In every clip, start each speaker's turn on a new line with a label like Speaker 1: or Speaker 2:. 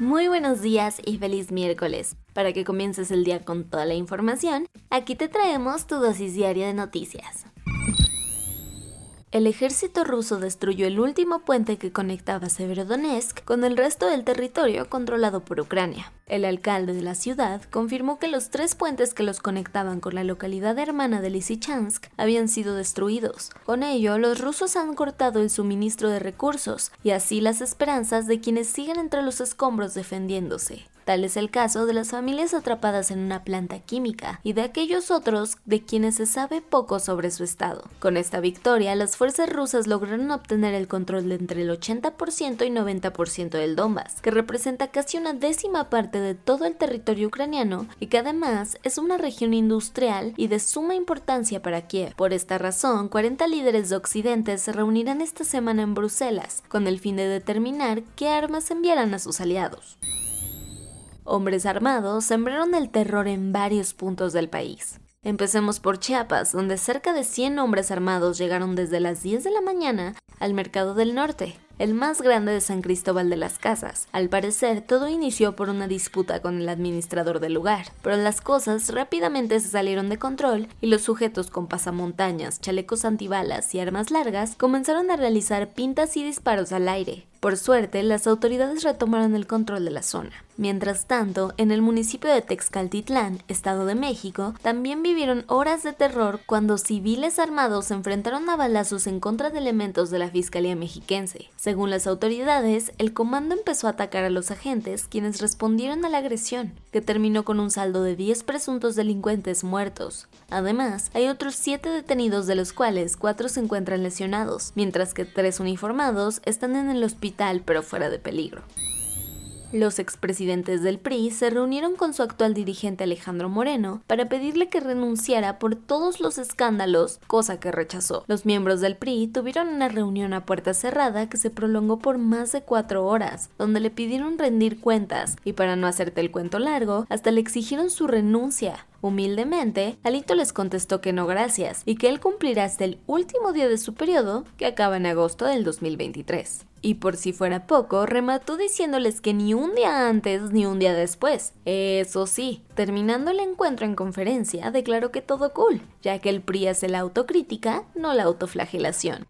Speaker 1: Muy buenos días y feliz miércoles. Para que comiences el día con toda la información, aquí te traemos tu dosis diaria de noticias. El ejército ruso destruyó el último puente que conectaba Severodonetsk con el resto del territorio controlado por Ucrania. El alcalde de la ciudad confirmó que los tres puentes que los conectaban con la localidad hermana de Lysychansk habían sido destruidos. Con ello, los rusos han cortado el suministro de recursos y así las esperanzas de quienes siguen entre los escombros defendiéndose. Tal es el caso de las familias atrapadas en una planta química y de aquellos otros de quienes se sabe poco sobre su estado. Con esta victoria, las fuerzas rusas lograron obtener el control de entre el 80% y 90% del Donbass, que representa casi una décima parte de todo el territorio ucraniano y que además es una región industrial y de suma importancia para Kiev. Por esta razón, 40 líderes de Occidente se reunirán esta semana en Bruselas con el fin de determinar qué armas enviarán a sus aliados hombres armados sembraron el terror en varios puntos del país. Empecemos por Chiapas, donde cerca de 100 hombres armados llegaron desde las 10 de la mañana al Mercado del Norte, el más grande de San Cristóbal de las Casas. Al parecer, todo inició por una disputa con el administrador del lugar, pero las cosas rápidamente se salieron de control y los sujetos con pasamontañas, chalecos antibalas y armas largas comenzaron a realizar pintas y disparos al aire. Por suerte, las autoridades retomaron el control de la zona. Mientras tanto, en el municipio de Texcaltitlán, Estado de México, también vivieron horas de terror cuando civiles armados se enfrentaron a balazos en contra de elementos de la Fiscalía Mexiquense. Según las autoridades, el comando empezó a atacar a los agentes, quienes respondieron a la agresión, que terminó con un saldo de 10 presuntos delincuentes muertos. Además, hay otros 7 detenidos de los cuales 4 se encuentran lesionados, mientras que 3 uniformados están en el hospital pero fuera de peligro. Los expresidentes del PRI se reunieron con su actual dirigente Alejandro Moreno para pedirle que renunciara por todos los escándalos, cosa que rechazó. Los miembros del PRI tuvieron una reunión a puerta cerrada que se prolongó por más de cuatro horas, donde le pidieron rendir cuentas y para no hacerte el cuento largo, hasta le exigieron su renuncia. Humildemente, Alito les contestó que no gracias y que él cumplirá hasta el último día de su periodo, que acaba en agosto del 2023. Y por si fuera poco, remató diciéndoles que ni un día antes ni un día después. Eso sí, terminando el encuentro en conferencia, declaró que todo cool, ya que el PRI es la autocrítica, no la autoflagelación.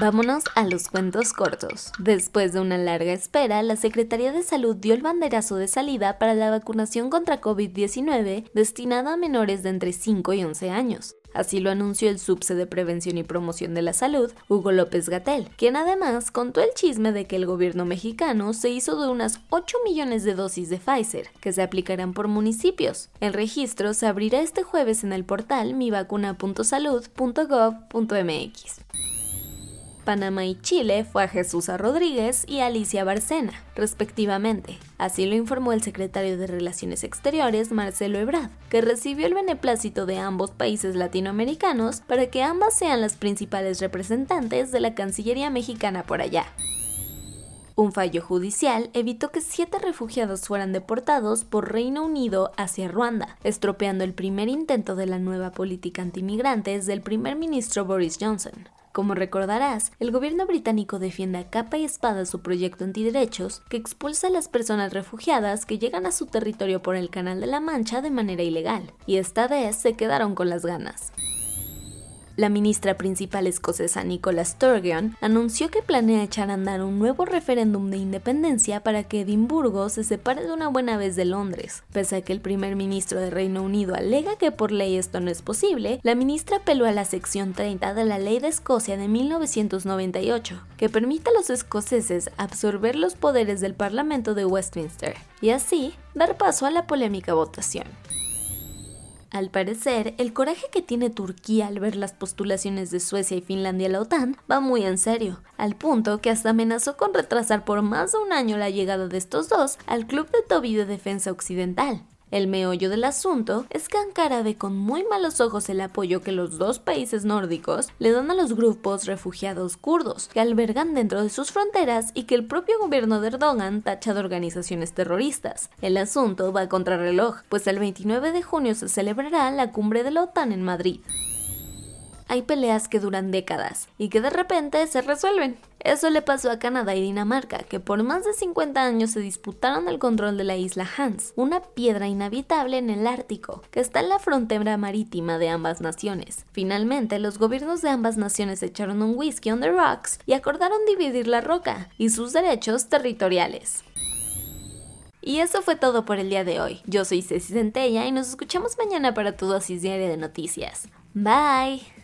Speaker 1: Vámonos a los cuentos cortos. Después de una larga espera, la Secretaría de Salud dio el banderazo de salida para la vacunación contra COVID-19 destinada a menores de entre 5 y 11 años. Así lo anunció el subse de Prevención y Promoción de la Salud, Hugo López Gatel, quien además contó el chisme de que el gobierno mexicano se hizo de unas 8 millones de dosis de Pfizer, que se aplicarán por municipios. El registro se abrirá este jueves en el portal mivacuna.salud.gov.mx. Panamá y Chile fue a Jesús Rodríguez y Alicia Barcena, respectivamente. Así lo informó el secretario de Relaciones Exteriores, Marcelo Ebrard, que recibió el beneplácito de ambos países latinoamericanos para que ambas sean las principales representantes de la Cancillería mexicana por allá. Un fallo judicial evitó que siete refugiados fueran deportados por Reino Unido hacia Ruanda, estropeando el primer intento de la nueva política antimigrantes del primer ministro Boris Johnson. Como recordarás, el gobierno británico defiende a capa y espada su proyecto antiderechos que expulsa a las personas refugiadas que llegan a su territorio por el Canal de la Mancha de manera ilegal, y esta vez se quedaron con las ganas. La ministra principal escocesa Nicola Sturgeon anunció que planea echar a andar un nuevo referéndum de independencia para que Edimburgo se separe de una buena vez de Londres. Pese a que el primer ministro de Reino Unido alega que por ley esto no es posible, la ministra apeló a la sección 30 de la Ley de Escocia de 1998, que permite a los escoceses absorber los poderes del Parlamento de Westminster y así dar paso a la polémica votación. Al parecer, el coraje que tiene Turquía al ver las postulaciones de Suecia y Finlandia a la OTAN va muy en serio, al punto que hasta amenazó con retrasar por más de un año la llegada de estos dos al Club de Toby de Defensa Occidental. El meollo del asunto es que Ankara ve con muy malos ojos el apoyo que los dos países nórdicos le dan a los grupos refugiados kurdos que albergan dentro de sus fronteras y que el propio gobierno de Erdogan tacha de organizaciones terroristas. El asunto va contra reloj, pues el 29 de junio se celebrará la cumbre de la OTAN en Madrid hay peleas que duran décadas y que de repente se resuelven. Eso le pasó a Canadá y Dinamarca, que por más de 50 años se disputaron el control de la isla Hans, una piedra inhabitable en el Ártico, que está en la frontera marítima de ambas naciones. Finalmente, los gobiernos de ambas naciones echaron un whisky on the rocks y acordaron dividir la roca y sus derechos territoriales. Y eso fue todo por el día de hoy. Yo soy Ceci Centella y nos escuchamos mañana para tu dosis diaria de noticias. Bye.